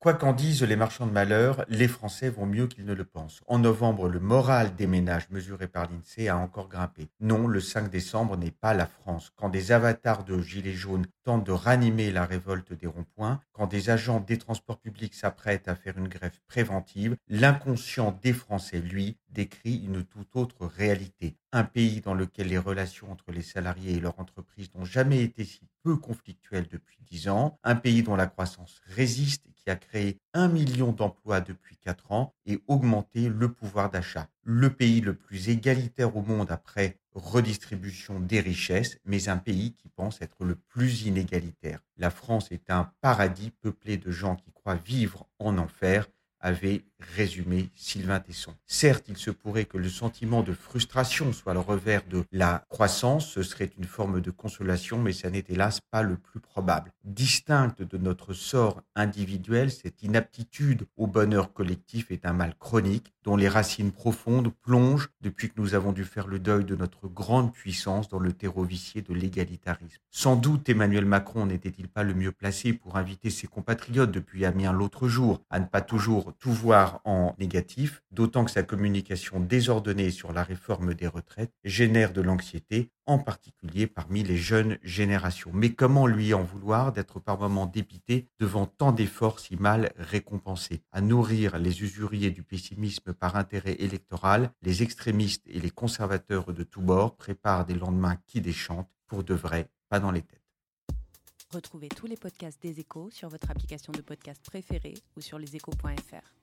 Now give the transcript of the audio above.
Quoi qu'en disent les marchands de malheur, les Français vont mieux qu'ils ne le pensent. En novembre, le moral des ménages mesuré par l'INSEE a encore grimpé. Non, le 5 décembre n'est pas la France. Quand des avatars de gilets jaunes tentent de ranimer la révolte des ronds-points, quand des agents des transports publics s'apprêtent à faire une grève préventive, l'inconscient des Français, lui, décrit une toute autre réalité. Un pays dans lequel les relations entre les salariés et leur entreprise n'ont jamais été si peu conflictuelles depuis dix ans, un pays dont la croissance résiste, a créé un million d'emplois depuis quatre ans et augmenté le pouvoir d'achat. Le pays le plus égalitaire au monde après redistribution des richesses, mais un pays qui pense être le plus inégalitaire. La France est un paradis peuplé de gens qui croient vivre en enfer avait résumé Sylvain Tesson. Certes, il se pourrait que le sentiment de frustration soit le revers de la croissance, ce serait une forme de consolation, mais ça n'est hélas pas le plus probable. Distincte de notre sort individuel, cette inaptitude au bonheur collectif est un mal chronique dont les racines profondes plongent depuis que nous avons dû faire le deuil de notre grande puissance dans le terreau vicié de l'égalitarisme. Sans doute Emmanuel Macron n'était-il pas le mieux placé pour inviter ses compatriotes depuis Amiens l'autre jour à ne pas toujours tout voir en négatif, d'autant que sa communication désordonnée sur la réforme des retraites génère de l'anxiété, en particulier parmi les jeunes générations. Mais comment lui en vouloir d'être par moments dépité devant tant d'efforts si mal récompensés? À nourrir les usuriers du pessimisme par intérêt électoral, les extrémistes et les conservateurs de tous bords préparent des lendemains qui déchantent, pour de vrai, pas dans les têtes. Retrouvez tous les podcasts des échos sur votre application de podcast préférée ou sur leséchos.fr.